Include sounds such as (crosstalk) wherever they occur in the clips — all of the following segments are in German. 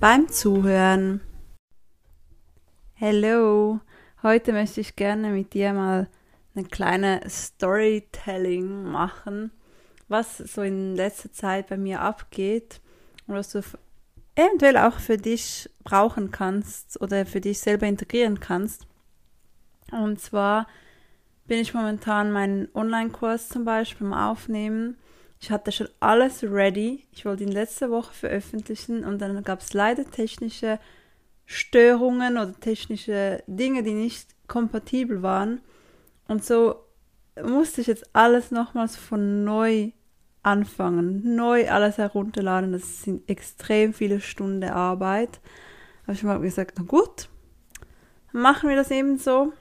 beim Zuhören. Hello, heute möchte ich gerne mit dir mal eine kleine Storytelling machen, was so in letzter Zeit bei mir abgeht und was du eventuell auch für dich brauchen kannst oder für dich selber integrieren kannst. Und zwar bin ich momentan meinen Online-Kurs zum Beispiel am Aufnehmen ich hatte schon alles ready. Ich wollte ihn letzte Woche veröffentlichen und dann gab es leider technische Störungen oder technische Dinge, die nicht kompatibel waren. Und so musste ich jetzt alles nochmals von neu anfangen, neu alles herunterladen. Das sind extrem viele Stunden Arbeit. Habe ich mal gesagt, na gut, machen wir das eben so.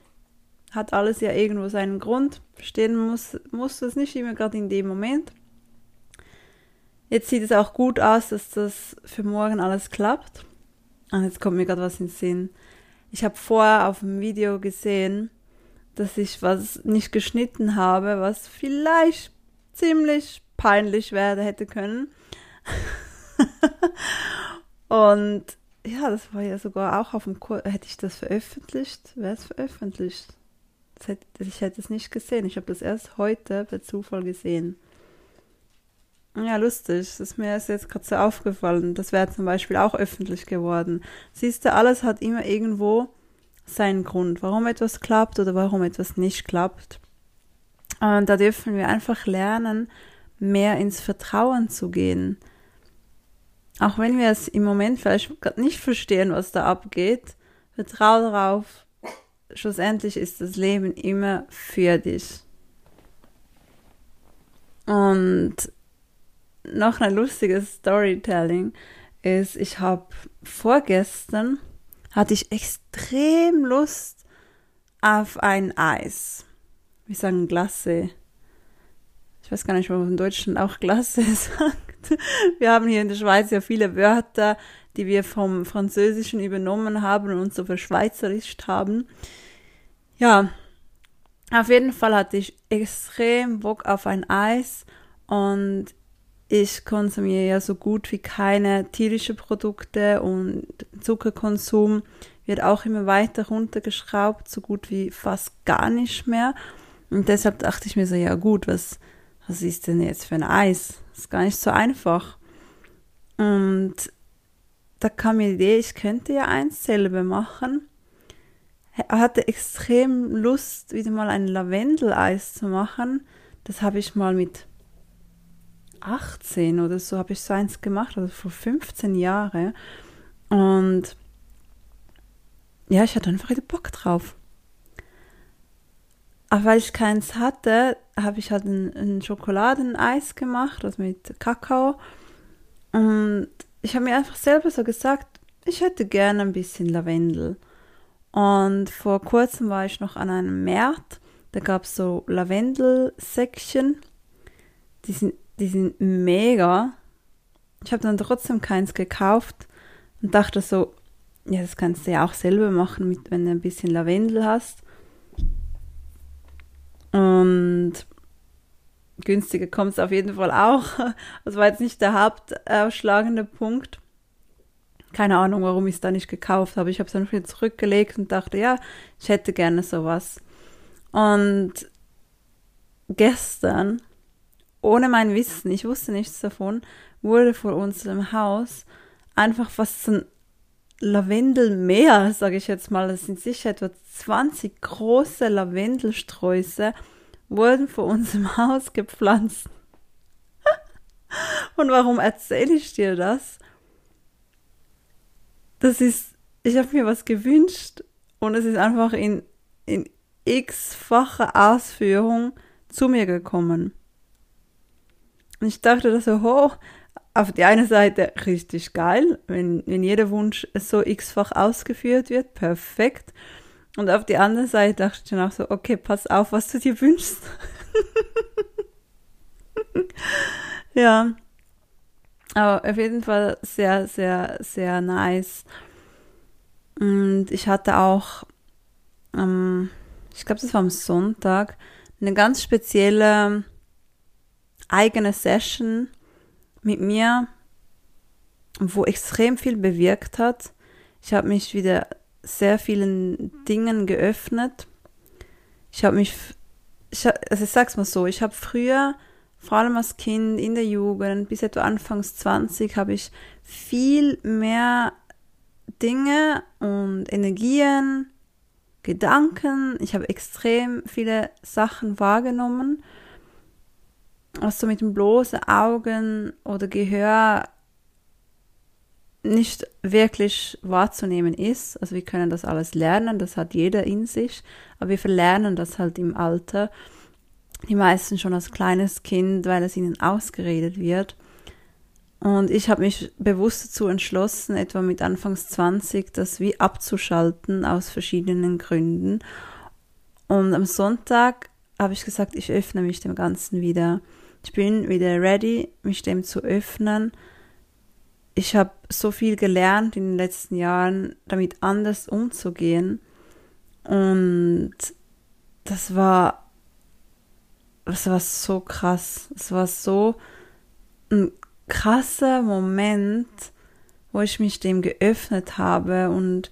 Hat alles ja irgendwo seinen Grund. Verstehen muss, muss das nicht immer gerade in dem Moment. Jetzt sieht es auch gut aus, dass das für morgen alles klappt. Und jetzt kommt mir gerade was in den Sinn. Ich habe vorher auf dem Video gesehen, dass ich was nicht geschnitten habe, was vielleicht ziemlich peinlich werden hätte können. (laughs) Und ja, das war ja sogar auch auf dem Kurs. Hätte ich das veröffentlicht? Wäre es veröffentlicht? Hätte, ich hätte es nicht gesehen. Ich habe das erst heute per Zufall gesehen. Ja, lustig. Das ist mir jetzt gerade so aufgefallen. Das wäre zum Beispiel auch öffentlich geworden. Siehst du, alles hat immer irgendwo seinen Grund, warum etwas klappt oder warum etwas nicht klappt. Und da dürfen wir einfach lernen, mehr ins Vertrauen zu gehen. Auch wenn wir es im Moment vielleicht gerade nicht verstehen, was da abgeht, vertraue darauf, schlussendlich ist das Leben immer für dich. Und noch ein lustiges Storytelling ist, ich habe vorgestern hatte ich extrem Lust auf ein Eis. Wir sagen Glasse. Ich weiß gar nicht, ob man in Deutschland auch Glasse (laughs) sagt. Wir haben hier in der Schweiz ja viele Wörter, die wir vom Französischen übernommen haben und so verschweizerischt haben. Ja, auf jeden Fall hatte ich extrem Bock auf ein Eis und ich konsumiere ja so gut wie keine tierischen Produkte und Zuckerkonsum wird auch immer weiter runtergeschraubt, so gut wie fast gar nicht mehr. Und deshalb dachte ich mir so, ja gut, was, was ist denn jetzt für ein Eis? Das ist gar nicht so einfach. Und da kam mir die Idee, ich könnte ja eins selber machen. Er hatte extrem Lust, wieder mal ein Lavendeleis zu machen. Das habe ich mal mit 18 oder so habe ich so eins gemacht, also vor 15 Jahren. Und ja, ich hatte einfach wieder Bock drauf. Aber weil ich keins hatte, habe ich halt ein, ein Schokoladeneis gemacht, also mit Kakao. Und ich habe mir einfach selber so gesagt, ich hätte gerne ein bisschen Lavendel. Und vor kurzem war ich noch an einem März, da gab es so Lavendel-Säckchen. Die sind die sind mega. Ich habe dann trotzdem keins gekauft und dachte so, ja, das kannst du ja auch selber machen, mit, wenn du ein bisschen Lavendel hast. Und günstiger kommt es auf jeden Fall auch. (laughs) Das war jetzt nicht der hauptausschlagende Punkt. Keine Ahnung, warum ich es da nicht gekauft habe. Ich habe es dann wieder zurückgelegt und dachte, ja, ich hätte gerne sowas. Und gestern ohne mein Wissen, ich wusste nichts davon, wurde vor unserem Haus einfach fast ein Lavendelmeer, sage ich jetzt mal, das sind sicher etwa 20 große Lavendelsträuße, wurden vor unserem (laughs) Haus gepflanzt. Und warum erzähle ich dir das? Das ist, ich habe mir was gewünscht und es ist einfach in, in x-facher Ausführung zu mir gekommen. Und ich dachte da so, oh, auf die eine Seite richtig geil, wenn, wenn jeder Wunsch so x-fach ausgeführt wird, perfekt. Und auf die andere Seite dachte ich dann auch so, okay, pass auf, was du dir wünschst. (laughs) ja. Aber auf jeden Fall sehr, sehr, sehr nice. Und ich hatte auch, ähm, ich glaube, das war am Sonntag, eine ganz spezielle eigene Session mit mir, wo extrem viel bewirkt hat. Ich habe mich wieder sehr vielen Dingen geöffnet. Ich habe mich, ich, also ich sag's mal so, ich habe früher, vor allem als Kind in der Jugend, bis etwa Anfangs 20, habe ich viel mehr Dinge und Energien, Gedanken, ich habe extrem viele Sachen wahrgenommen, was so mit dem bloßen Augen oder Gehör nicht wirklich wahrzunehmen ist. Also wir können das alles lernen, das hat jeder in sich, aber wir verlernen das halt im Alter. Die meisten schon als kleines Kind, weil es ihnen ausgeredet wird. Und ich habe mich bewusst dazu entschlossen, etwa mit Anfangs 20, das wie abzuschalten aus verschiedenen Gründen. Und am Sonntag habe ich gesagt, ich öffne mich dem Ganzen wieder. Ich bin wieder ready, mich dem zu öffnen ich habe so viel gelernt in den letzten Jahren, damit anders umzugehen. Und das war, das war so krass. Es war so ein krasser Moment, wo ich mich dem geöffnet habe und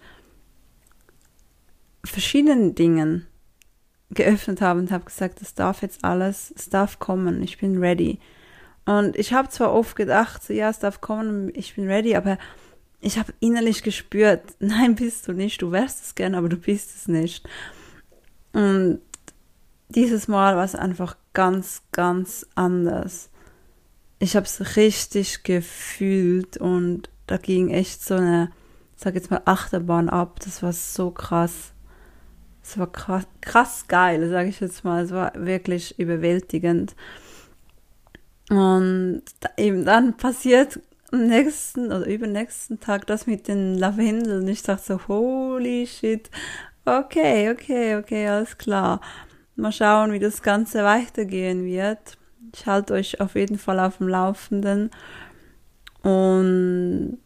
verschiedenen Dingen geöffnet habe und habe gesagt, es darf jetzt alles, es darf kommen, ich bin ready. Und ich habe zwar oft gedacht, ja, es darf kommen, ich bin ready, aber ich habe innerlich gespürt, (laughs) nein, bist du nicht, du wärst es gern, aber du bist es nicht. Und dieses Mal war es einfach ganz, ganz anders. Ich habe es richtig gefühlt und da ging echt so eine, sag jetzt mal, Achterbahn ab. Das war so krass. Es war krass, krass geil, sage ich jetzt mal. Es war wirklich überwältigend. Und eben dann passiert am nächsten oder übernächsten Tag das mit den Lavendeln. Ich dachte so, holy shit. Okay, okay, okay, alles klar. Mal schauen, wie das Ganze weitergehen wird. Ich halte euch auf jeden Fall auf dem Laufenden. Und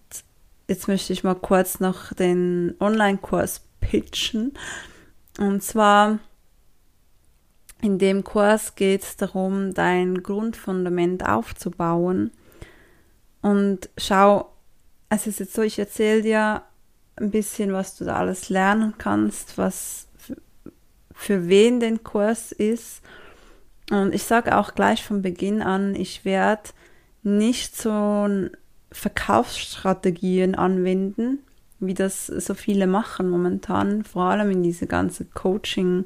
jetzt möchte ich mal kurz noch den Online-Kurs pitchen. Und zwar in dem Kurs geht es darum, dein Grundfundament aufzubauen. Und schau, es ist jetzt so, ich erzähle dir ein bisschen, was du da alles lernen kannst, was für wen den Kurs ist. Und ich sage auch gleich von Beginn an, ich werde nicht so Verkaufsstrategien anwenden, wie das so viele machen momentan, vor allem in diese ganze Coaching-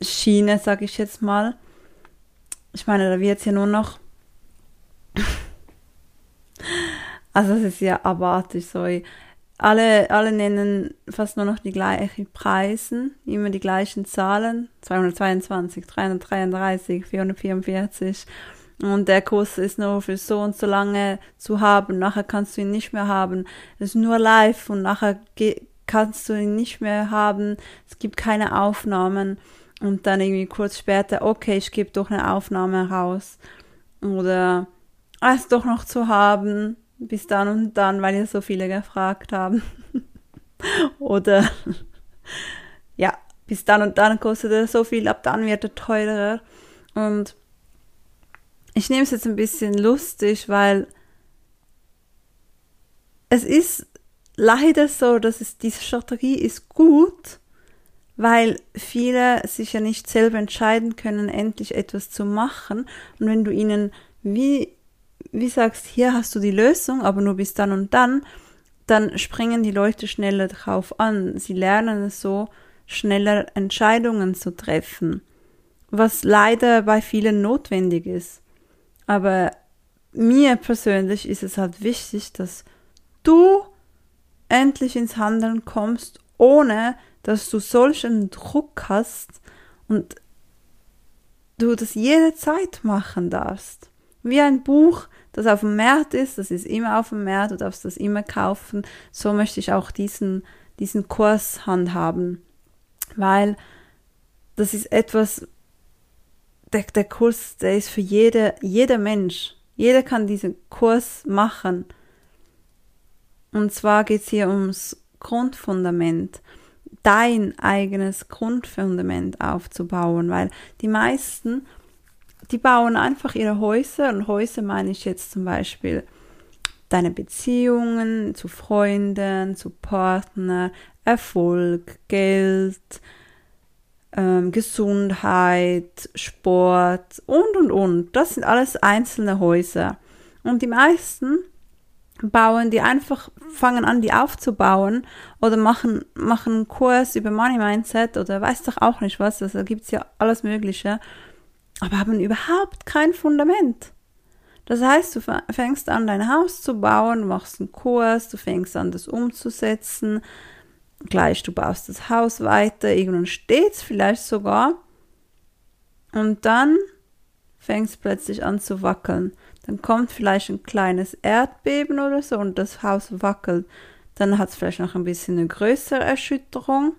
Schiene, sag ich jetzt mal. Ich meine, da wird es ja nur noch. (laughs) also es ist ja abartig, sorry. Alle, alle nennen fast nur noch die gleichen Preise, immer die gleichen Zahlen. 222, 333, 444. Und der Kurs ist nur für so und so lange zu haben. Nachher kannst du ihn nicht mehr haben. Es ist nur live und nachher kannst du ihn nicht mehr haben. Es gibt keine Aufnahmen und dann irgendwie kurz später, okay, ich gebe doch eine Aufnahme raus. Oder ah, es doch noch zu haben, bis dann und dann, weil ja so viele gefragt haben. (laughs) Oder (laughs) ja, bis dann und dann kostet er so viel, ab dann wird er teurer. Und ich nehme es jetzt ein bisschen lustig, weil es ist leider so, dass es diese Strategie ist gut, weil viele sich ja nicht selber entscheiden können, endlich etwas zu machen. Und wenn du ihnen wie, wie sagst, hier hast du die Lösung, aber nur bis dann und dann, dann springen die Leute schneller drauf an. Sie lernen es so, schneller Entscheidungen zu treffen. Was leider bei vielen notwendig ist. Aber mir persönlich ist es halt wichtig, dass du endlich ins Handeln kommst, ohne dass du solchen Druck hast und du das jederzeit machen darfst. Wie ein Buch, das auf dem Markt ist, das ist immer auf dem Markt, du darfst das immer kaufen. So möchte ich auch diesen, diesen Kurs handhaben. Weil das ist etwas, der, der Kurs, der ist für jede, jeder Mensch. Jeder kann diesen Kurs machen. Und zwar geht es hier ums Grundfundament, dein eigenes Grundfundament aufzubauen, weil die meisten, die bauen einfach ihre Häuser und Häuser meine ich jetzt zum Beispiel deine Beziehungen zu Freunden, zu Partner, Erfolg, Geld, ähm, Gesundheit, Sport und und und. Das sind alles einzelne Häuser. Und die meisten bauen die einfach, fangen an, die aufzubauen oder machen, machen einen Kurs über Money Mindset oder weiß doch auch nicht was, also gibt's ja alles Mögliche, aber haben überhaupt kein Fundament. Das heißt, du fängst an, dein Haus zu bauen, machst einen Kurs, du fängst an, das umzusetzen, gleich du baust das Haus weiter, irgendwann steht's vielleicht sogar und dann fängst plötzlich an zu wackeln. Dann kommt vielleicht ein kleines Erdbeben oder so und das Haus wackelt. Dann hat es vielleicht noch ein bisschen eine größere Erschütterung.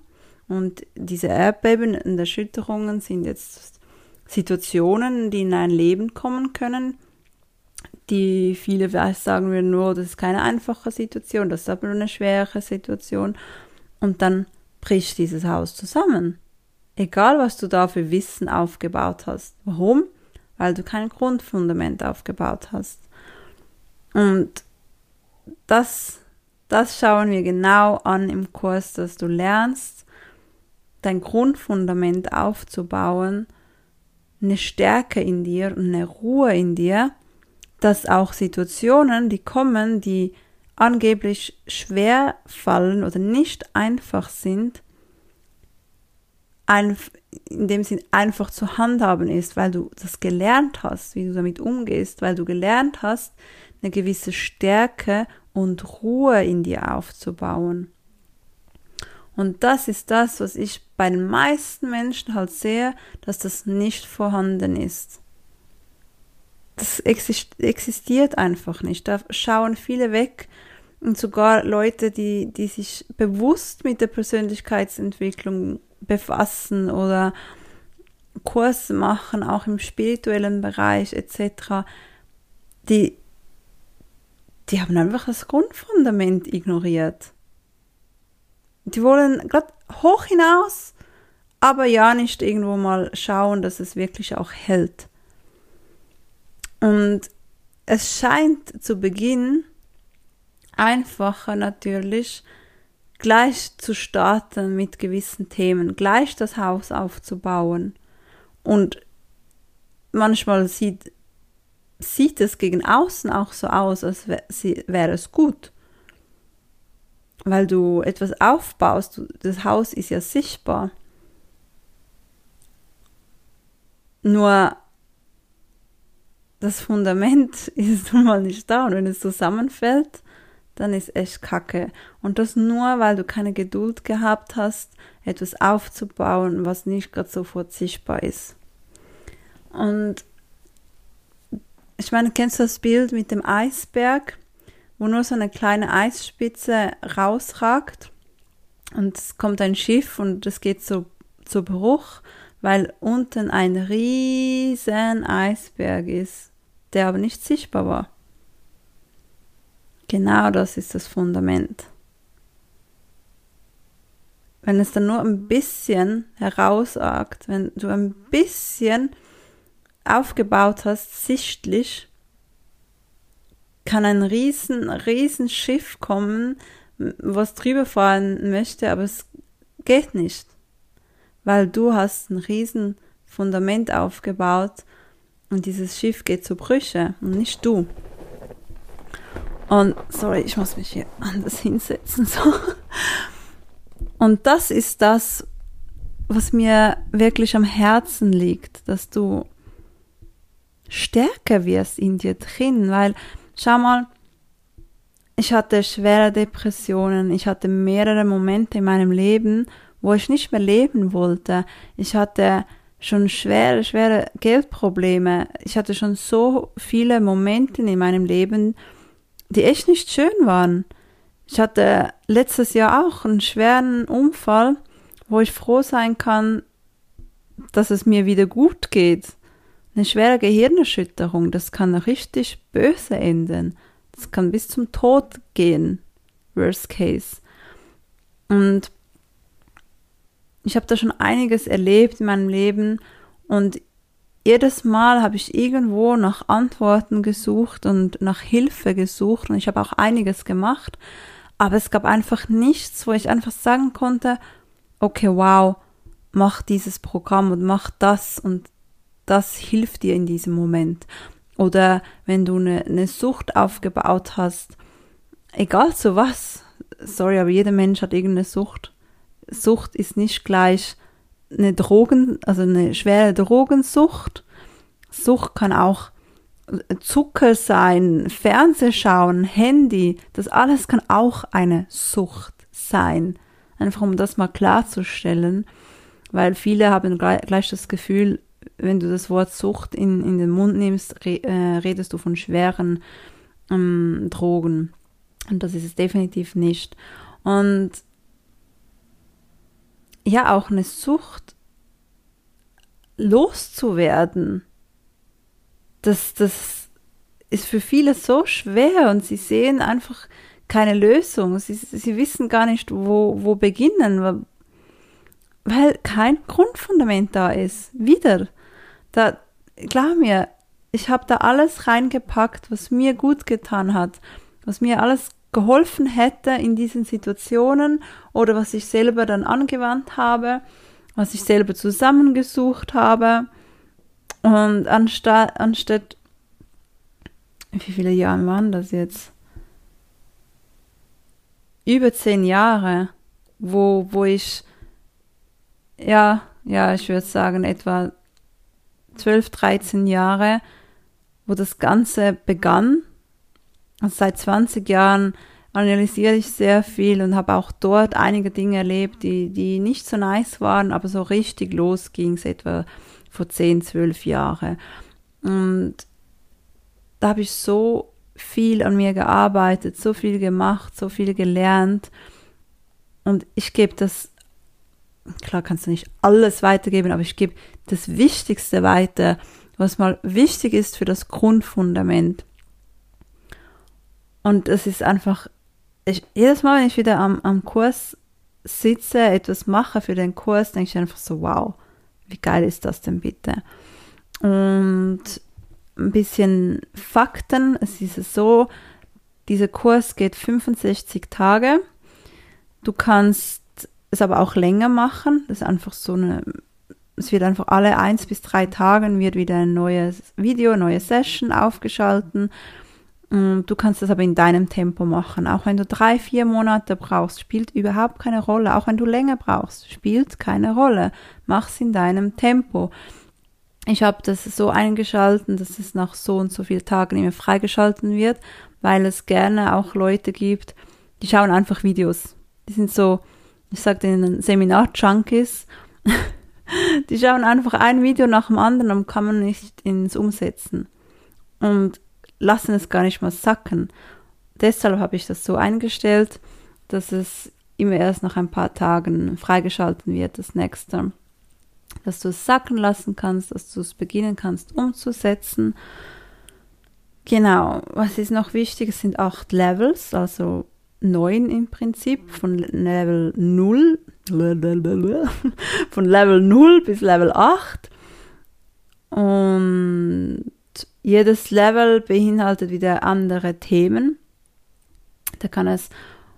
Und diese Erdbeben und Erschütterungen sind jetzt Situationen, die in ein Leben kommen können, die viele sagen würden, nur, das ist keine einfache Situation, das ist aber eine schwere Situation. Und dann bricht dieses Haus zusammen. Egal, was du da für Wissen aufgebaut hast. Warum? weil du kein Grundfundament aufgebaut hast. Und das, das schauen wir genau an im Kurs, dass du lernst, dein Grundfundament aufzubauen, eine Stärke in dir und eine Ruhe in dir, dass auch Situationen, die kommen, die angeblich schwer fallen oder nicht einfach sind, in dem Sinn einfach zu handhaben ist, weil du das gelernt hast, wie du damit umgehst, weil du gelernt hast, eine gewisse Stärke und Ruhe in dir aufzubauen. Und das ist das, was ich bei den meisten Menschen halt sehe, dass das nicht vorhanden ist. Das existiert einfach nicht. Da schauen viele weg und sogar Leute, die, die sich bewusst mit der Persönlichkeitsentwicklung befassen oder Kurs machen, auch im spirituellen Bereich etc., die, die haben einfach das Grundfundament ignoriert. Die wollen gerade hoch hinaus, aber ja nicht irgendwo mal schauen, dass es wirklich auch hält. Und es scheint zu Beginn einfacher natürlich, gleich zu starten mit gewissen Themen, gleich das Haus aufzubauen. Und manchmal sieht, sieht es gegen außen auch so aus, als wäre es gut. Weil du etwas aufbaust, das Haus ist ja sichtbar. Nur das Fundament (laughs) ist nun mal nicht da und wenn es zusammenfällt, dann ist echt kacke. Und das nur, weil du keine Geduld gehabt hast, etwas aufzubauen, was nicht gerade sofort sichtbar ist. Und ich meine, kennst du das Bild mit dem Eisberg, wo nur so eine kleine Eisspitze rausragt und es kommt ein Schiff und es geht so zu Bruch, weil unten ein riesen Eisberg ist, der aber nicht sichtbar war. Genau das ist das Fundament. Wenn es dann nur ein bisschen herausragt, wenn du ein bisschen aufgebaut hast, sichtlich, kann ein riesen, riesen Schiff kommen, was drüber fahren möchte, aber es geht nicht, weil du hast ein riesen Fundament aufgebaut und dieses Schiff geht zu Brüche und nicht du. Und sorry, ich muss mich hier anders (laughs) hinsetzen. So. Und das ist das, was mir wirklich am Herzen liegt, dass du stärker wirst in dir drin, weil schau mal, ich hatte schwere Depressionen, ich hatte mehrere Momente in meinem Leben, wo ich nicht mehr leben wollte. Ich hatte schon schwere, schwere Geldprobleme. Ich hatte schon so viele Momente in meinem Leben, die echt nicht schön waren. Ich hatte letztes Jahr auch einen schweren Unfall, wo ich froh sein kann, dass es mir wieder gut geht. Eine schwere Gehirnerschütterung, das kann richtig böse enden. Das kann bis zum Tod gehen. Worst case. Und ich habe da schon einiges erlebt in meinem Leben und jedes Mal habe ich irgendwo nach Antworten gesucht und nach Hilfe gesucht und ich habe auch einiges gemacht, aber es gab einfach nichts, wo ich einfach sagen konnte, okay, wow, mach dieses Programm und mach das und das hilft dir in diesem Moment. Oder wenn du eine, eine Sucht aufgebaut hast, egal zu was, sorry, aber jeder Mensch hat irgendeine Sucht. Sucht ist nicht gleich eine Drogen, also eine schwere Drogensucht. Sucht kann auch Zucker sein, Fernsehschauen, Handy, das alles kann auch eine Sucht sein. Einfach um das mal klarzustellen, weil viele haben gleich das Gefühl, wenn du das Wort Sucht in, in den Mund nimmst, re, äh, redest du von schweren ähm, Drogen. Und das ist es definitiv nicht. Und ja, auch eine Sucht loszuwerden, das, das ist für viele so schwer und sie sehen einfach keine Lösung. Sie, sie wissen gar nicht, wo, wo beginnen, weil kein Grundfundament da ist. Wieder. Da, glaub mir, ich habe da alles reingepackt, was mir gut getan hat, was mir alles geholfen hätte in diesen Situationen oder was ich selber dann angewandt habe, was ich selber zusammengesucht habe. Und anstatt, anstatt, wie viele Jahre waren das jetzt? Über zehn Jahre, wo, wo ich, ja, ja, ich würde sagen, etwa 12, 13 Jahre, wo das Ganze begann also seit 20 Jahren analysiere ich sehr viel und habe auch dort einige Dinge erlebt, die, die nicht so nice waren, aber so richtig los ging es etwa vor 10, 12 Jahren. Und da habe ich so viel an mir gearbeitet, so viel gemacht, so viel gelernt. Und ich gebe das, klar kannst du nicht alles weitergeben, aber ich gebe das Wichtigste weiter, was mal wichtig ist für das Grundfundament. Und es ist einfach, ich, jedes Mal, wenn ich wieder am, am Kurs sitze, etwas mache für den Kurs, denke ich einfach so, wow, wie geil ist das denn bitte? Und ein bisschen Fakten, es ist so, dieser Kurs geht 65 Tage. Du kannst es aber auch länger machen. Das ist einfach so eine, es wird einfach alle eins bis drei Tagen wird wieder ein neues Video, neue Session aufgeschalten. Du kannst das aber in deinem Tempo machen. Auch wenn du drei, vier Monate brauchst, spielt überhaupt keine Rolle. Auch wenn du länger brauchst, spielt keine Rolle. Mach's in deinem Tempo. Ich habe das so eingeschalten, dass es nach so und so vielen Tagen immer freigeschalten wird, weil es gerne auch Leute gibt, die schauen einfach Videos. Die sind so, ich sage denen Seminar-Junkies. (laughs) die schauen einfach ein Video nach dem anderen und kann man nicht ins Umsetzen. Und lassen es gar nicht mal sacken. Deshalb habe ich das so eingestellt, dass es immer erst nach ein paar Tagen freigeschalten wird, das nächste. Dass du es sacken lassen kannst, dass du es beginnen kannst umzusetzen. Genau, was ist noch wichtig? Es sind acht Levels, also neun im Prinzip, von Level 0, (laughs) von Level 0 bis Level 8. Und jedes Level beinhaltet wieder andere Themen. Da kann es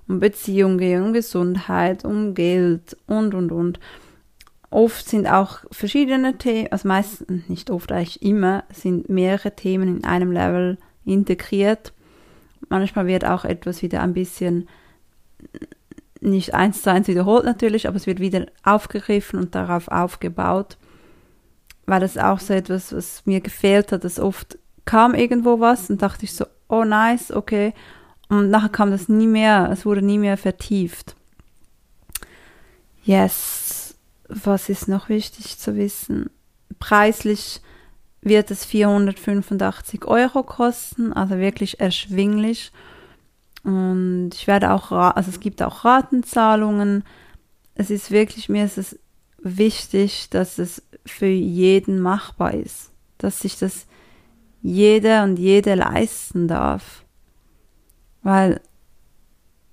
um Beziehung gehen, um Gesundheit, um Geld und, und, und. Oft sind auch verschiedene Themen, also meistens, nicht oft, eigentlich immer, sind mehrere Themen in einem Level integriert. Manchmal wird auch etwas wieder ein bisschen nicht eins zu eins wiederholt natürlich, aber es wird wieder aufgegriffen und darauf aufgebaut war das auch so etwas, was mir gefehlt hat, dass oft kam irgendwo was und dachte ich so, oh nice, okay. Und nachher kam das nie mehr, es wurde nie mehr vertieft. Yes, was ist noch wichtig zu wissen? preislich wird es 485 Euro kosten, also wirklich erschwinglich. Und ich werde auch, also es gibt auch Ratenzahlungen. Es ist wirklich, mir ist es wichtig, dass es für jeden machbar ist, dass sich das jeder und jede leisten darf. Weil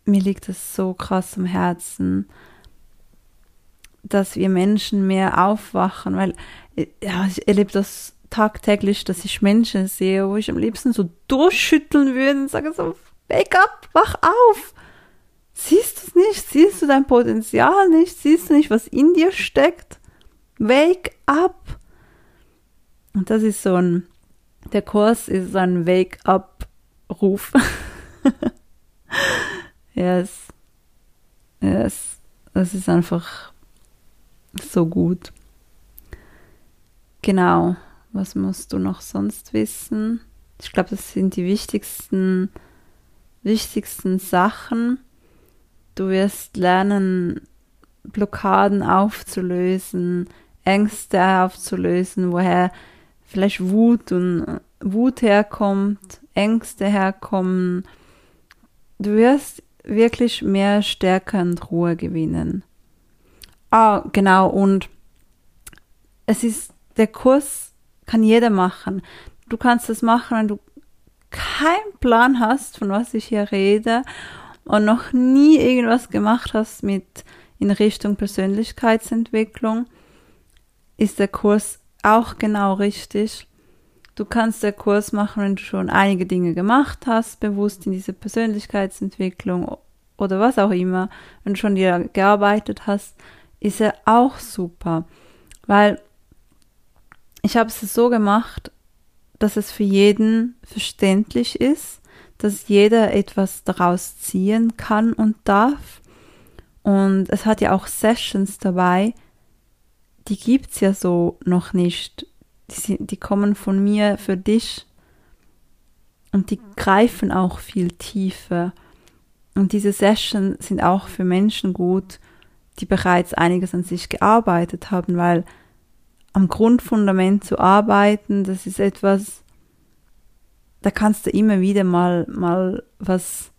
mir liegt es so krass am Herzen, dass wir Menschen mehr aufwachen, weil ja, ich erlebe das tagtäglich, dass ich Menschen sehe, wo ich am liebsten so durchschütteln würde und sage so, wake up, wach auf. Siehst du es nicht? Siehst du dein Potenzial nicht? Siehst du nicht, was in dir steckt? Wake up. Und das ist so ein, der Kurs ist ein Wake up Ruf. (laughs) yes. Yes. Das ist einfach so gut. Genau. Was musst du noch sonst wissen? Ich glaube, das sind die wichtigsten, wichtigsten Sachen. Du wirst lernen, Blockaden aufzulösen, Ängste aufzulösen, woher vielleicht Wut und Wut herkommt, Ängste herkommen. Du wirst wirklich mehr Stärke und Ruhe gewinnen. Ah, genau, und es ist, der Kurs kann jeder machen. Du kannst das machen, wenn du keinen Plan hast, von was ich hier rede und noch nie irgendwas gemacht hast mit in Richtung Persönlichkeitsentwicklung, ist der Kurs auch genau richtig. Du kannst den Kurs machen, wenn du schon einige Dinge gemacht hast, bewusst in diese Persönlichkeitsentwicklung oder was auch immer, wenn du schon dir gearbeitet hast, ist er auch super. Weil ich habe es so gemacht, dass es für jeden verständlich ist, dass jeder etwas daraus ziehen kann und darf. Und es hat ja auch Sessions dabei, die gibt es ja so noch nicht. Die, die kommen von mir für dich und die greifen auch viel tiefer. Und diese Sessions sind auch für Menschen gut, die bereits einiges an sich gearbeitet haben, weil am Grundfundament zu arbeiten, das ist etwas, da kannst du immer wieder mal, mal was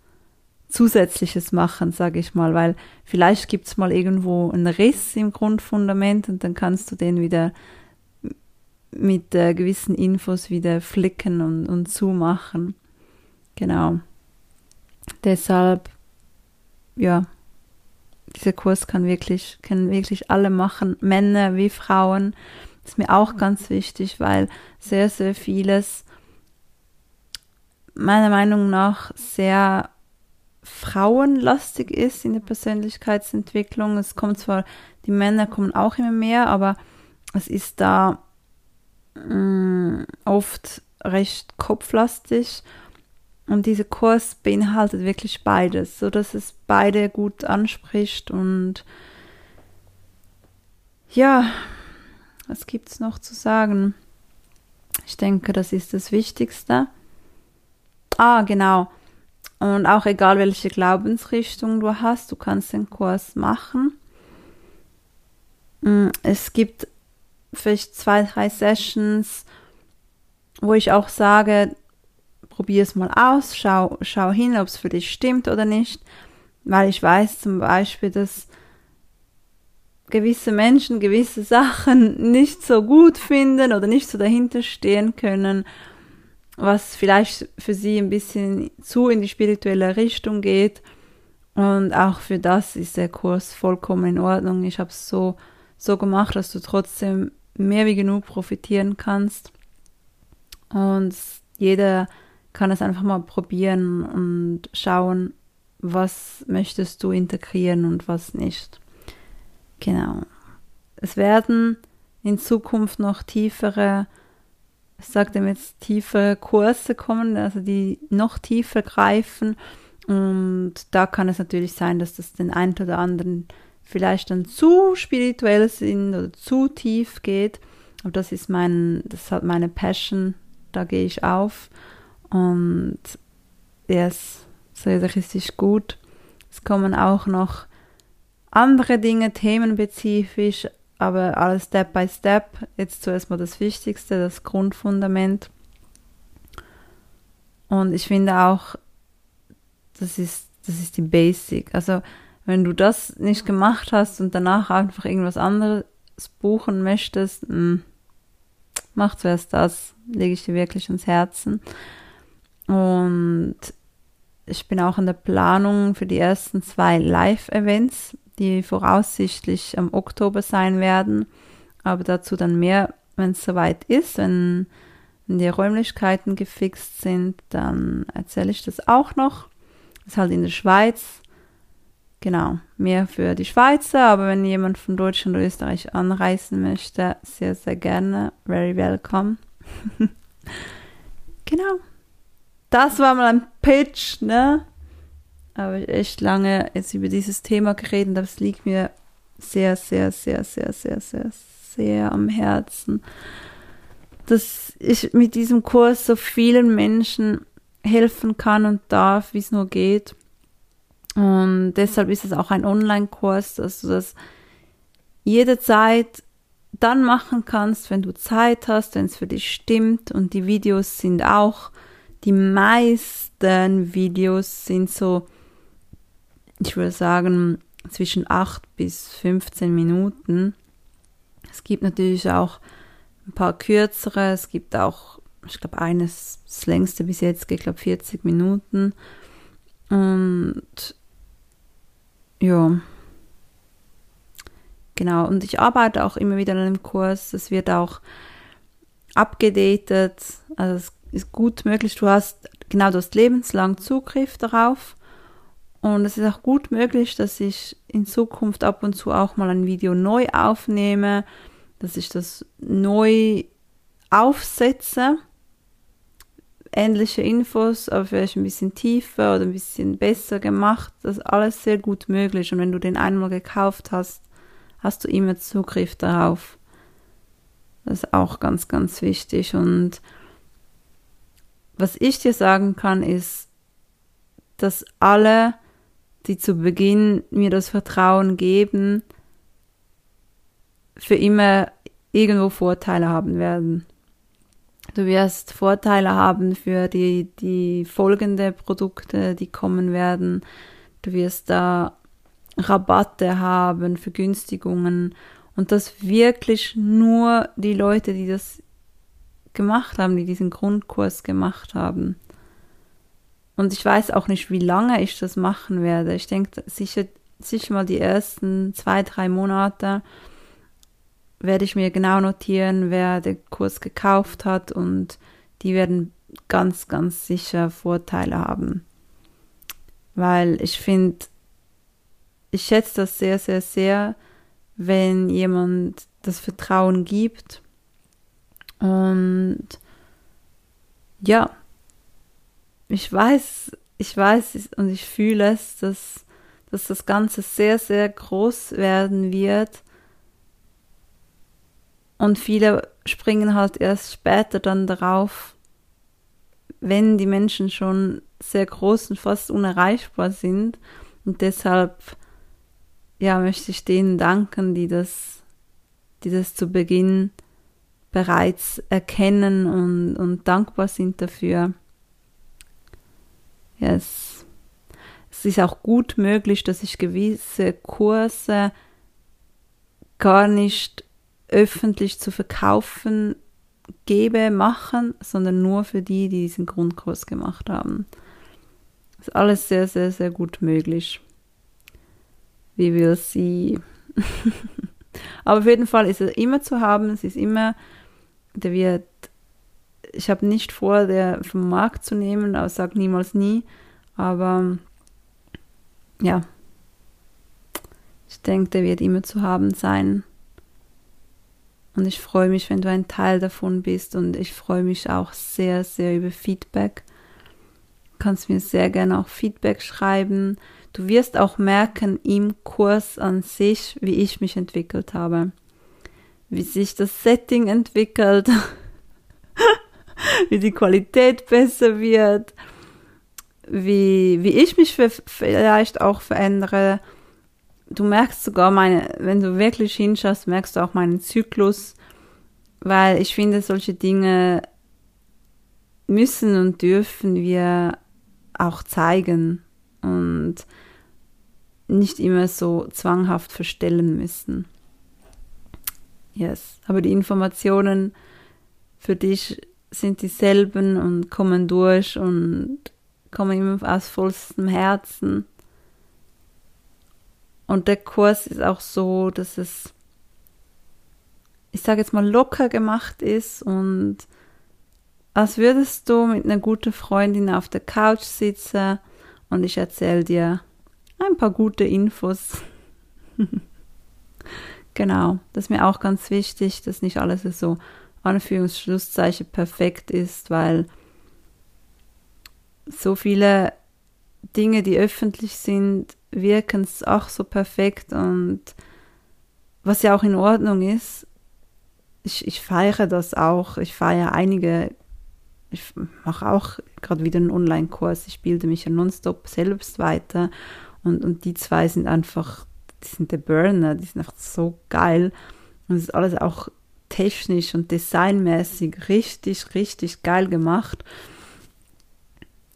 Zusätzliches machen, sage ich mal, weil vielleicht gibt es mal irgendwo einen Riss im Grundfundament und dann kannst du den wieder mit äh, gewissen Infos wieder flicken und, und zumachen. Genau. Deshalb, ja, dieser Kurs kann wirklich, können wirklich alle machen, Männer wie Frauen ist mir auch ganz wichtig, weil sehr, sehr vieles meiner Meinung nach sehr frauenlastig ist in der Persönlichkeitsentwicklung. Es kommt zwar, die Männer kommen auch immer mehr, aber es ist da mh, mm, oft recht kopflastig. Und dieser Kurs beinhaltet wirklich beides, so dass es beide gut anspricht und ja, was gibt es noch zu sagen? Ich denke, das ist das Wichtigste. Ah, genau. Und auch egal, welche Glaubensrichtung du hast, du kannst den Kurs machen. Mm, es gibt vielleicht zwei, drei Sessions, wo ich auch sage, probier es mal aus, schau, schau hin, ob es für dich stimmt oder nicht. Weil ich weiß zum Beispiel, dass gewisse Menschen gewisse Sachen (laughs) nicht so gut finden oder nicht so dahinter stehen können, was vielleicht für sie ein bisschen zu in die spirituelle Richtung geht. Und auch für das ist der Kurs vollkommen in Ordnung. Ich habe es so, so gemacht, dass du trotzdem mehr wie genug profitieren kannst. Und jeder kann es einfach mal probieren und schauen, was möchtest du integrieren und was nicht. Genau. Es werden in Zukunft noch tiefere, ich sage dem jetzt tiefere Kurse kommen, also die noch tiefer greifen. Und da kann es natürlich sein, dass das den einen oder anderen vielleicht dann zu spirituell sind oder zu tief geht. Aber das ist mein, das hat meine Passion, da gehe ich auf. Und ja, es ist richtig gut. Es kommen auch noch andere Dinge, themenspezifisch, aber alles Step by Step. Jetzt zuerst mal das Wichtigste, das Grundfundament. Und ich finde auch, das ist, das ist die Basic. Also, wenn du das nicht gemacht hast und danach einfach irgendwas anderes buchen möchtest, mh, hm, mach zuerst das, lege ich dir wirklich ins Herzen. Und ich bin auch in der Planung für die ersten zwei Live-Events, die voraussichtlich am Oktober sein werden. Aber dazu dann mehr, wenn es soweit ist, wenn, die Räumlichkeiten gefixt sind, dann erzähle ich das auch noch. Das ist halt in der Schweiz. Genau, mehr für die Schweizer, aber wenn jemand von Deutschland oder Österreich anreisen möchte, sehr, sehr gerne. Very welcome. (laughs) genau. Das war mal ein Pitch, ne? Aber ich echt lange jetzt über dieses Thema geredet, aber es liegt mir sehr, sehr, sehr, sehr, sehr, sehr, sehr am Herzen, dass ich mit diesem Kurs so vielen Menschen helfen kann und darf, wie es nur geht. Und deshalb ist es auch ein Online-Kurs, dass du das jederzeit dann machen kannst, wenn du Zeit hast, wenn es für dich stimmt. Und die Videos sind auch, die meisten Videos sind so, ich würde sagen, zwischen 8 bis 15 Minuten. Es gibt natürlich auch ein paar kürzere, es gibt auch, ich glaube, eines, das längste bis jetzt geht, glaube 40 Minuten. Und ja, Genau, und ich arbeite auch immer wieder an einem Kurs. Es wird auch abgedatet. Also es ist gut möglich. Du hast genau das lebenslang Zugriff darauf. Und es ist auch gut möglich, dass ich in Zukunft ab und zu auch mal ein Video neu aufnehme, dass ich das neu aufsetze. Ähnliche Infos, aber vielleicht ein bisschen tiefer oder ein bisschen besser gemacht. Das ist alles sehr gut möglich. Und wenn du den einmal gekauft hast, hast du immer Zugriff darauf. Das ist auch ganz, ganz wichtig. Und was ich dir sagen kann, ist, dass alle, die zu Beginn mir das Vertrauen geben, für immer irgendwo Vorteile haben werden. Du wirst Vorteile haben für die, die folgende Produkte, die kommen werden. Du wirst da Rabatte haben, Vergünstigungen und das wirklich nur die Leute, die das gemacht haben, die diesen Grundkurs gemacht haben. Und ich weiß auch nicht, wie lange ich das machen werde. Ich denke, sicher, sicher mal die ersten zwei, drei Monate werde ich mir genau notieren, wer den Kurs gekauft hat und die werden ganz, ganz sicher Vorteile haben. Weil ich finde, ich schätze das sehr, sehr, sehr, wenn jemand das Vertrauen gibt. Und ja, ich weiß, ich weiß und ich fühle es, dass, dass das Ganze sehr, sehr groß werden wird. Und viele springen halt erst später dann darauf, wenn die Menschen schon sehr groß und fast unerreichbar sind. Und deshalb ja, möchte ich denen danken, die das, die das zu Beginn bereits erkennen und, und dankbar sind dafür. Ja, es, es ist auch gut möglich, dass ich gewisse Kurse gar nicht öffentlich zu verkaufen gebe, machen, sondern nur für die, die diesen Grundkurs gemacht haben. Ist alles sehr, sehr, sehr gut möglich wie wir sie. (laughs) Aber auf jeden Fall ist er immer zu haben. Es ist immer, der wird, ich habe nicht vor, der vom Markt zu nehmen, aber sag niemals nie. Aber ja, ich denke, der wird immer zu haben sein. Und ich freue mich, wenn du ein Teil davon bist. Und ich freue mich auch sehr, sehr über Feedback. Du kannst mir sehr gerne auch Feedback schreiben. Du wirst auch merken im Kurs an sich, wie ich mich entwickelt habe. Wie sich das Setting entwickelt, (laughs) (laughs) wie die Qualität besser wird, wie, wie ich mich vielleicht auch verändere. du merkst sogar meine, wenn du wirklich hinschaust, merkst du auch meinen Zyklus, weil ich finde, solche Dinge müssen und dürfen wir auch zeigen und nicht immer so zwanghaft verstellen müssen. Yes, aber die Informationen für dich sind dieselben und kommen durch und kommen immer aus vollstem Herzen. Und der Kurs ist auch so, dass es, ich sage jetzt mal, locker gemacht ist und als würdest du mit einer guten Freundin auf der Couch sitzen und ich erzähle dir ein paar gute Infos. (laughs) genau, das ist mir auch ganz wichtig, dass nicht alles so Anführungsschlusszeichen perfekt ist, weil so viele Dinge, die öffentlich sind, wirken es auch so perfekt und was ja auch in Ordnung ist. Ich, ich feiere das auch. Ich feiere einige, ich mache auch gerade wieder einen Online-Kurs. Ich bilde mich ja nonstop selbst weiter und, und die zwei sind einfach, die sind der Burner, die sind einfach so geil. Und es ist alles auch technisch und designmäßig richtig, richtig geil gemacht.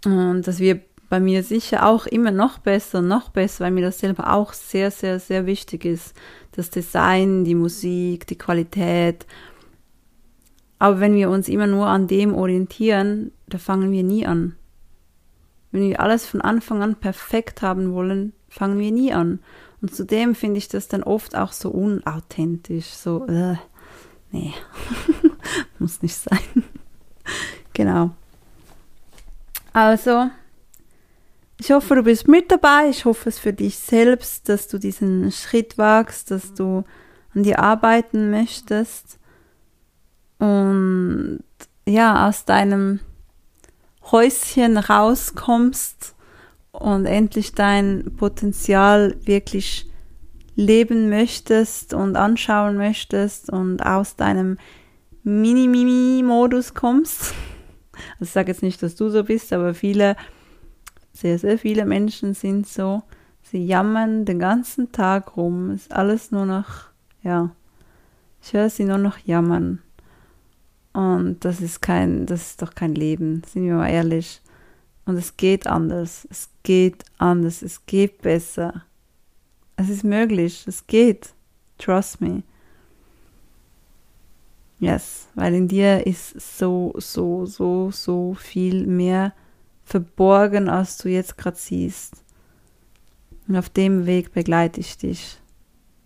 Und das wird bei mir sicher auch immer noch besser, noch besser, weil mir das selber auch sehr, sehr, sehr wichtig ist. Das Design, die Musik, die Qualität. Aber wenn wir uns immer nur an dem orientieren, da fangen wir nie an. Wenn wir alles von Anfang an perfekt haben wollen, fangen wir nie an. Und zudem finde ich das dann oft auch so unauthentisch, so, äh, nee, (laughs) muss nicht sein. genau. Also, ich hoffe, du bist mit dabei. Ich hoffe es für dich selbst, dass du diesen Schritt wagst, dass du an dir arbeiten möchtest und ja, aus deinem Häuschen rauskommst und endlich dein Potenzial wirklich leben möchtest und anschauen möchtest und aus deinem Mini-Mimi-Modus kommst. (laughs) Also ich sage jetzt nicht, dass du so bist, aber viele, sehr, sehr viele Menschen sind so. Sie jammern den ganzen Tag rum. Ist alles nur noch, ja, ich höre sie nur noch jammern. Und das ist kein, das ist doch kein Leben, sind wir mal ehrlich. Und es geht anders. Es geht anders. Es geht besser. Es ist möglich. Es geht. Trust me. Yes, weil in dir ist so, so, so, so viel mehr verborgen, als du jetzt gerade siehst. Und auf dem Weg begleite ich dich,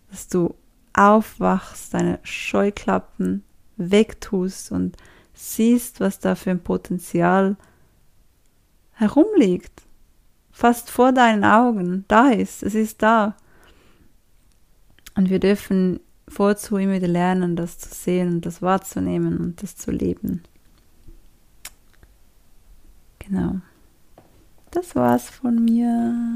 dass du aufwachst, deine Scheuklappen wegtust und siehst, was da für ein Potenzial herumliegt. Fast vor deinen Augen. Da ist, es ist da. Und wir dürfen vorzu immer wieder lernen, das zu sehen und das wahrzunehmen und das zu leben. Genau. Das war's von mir.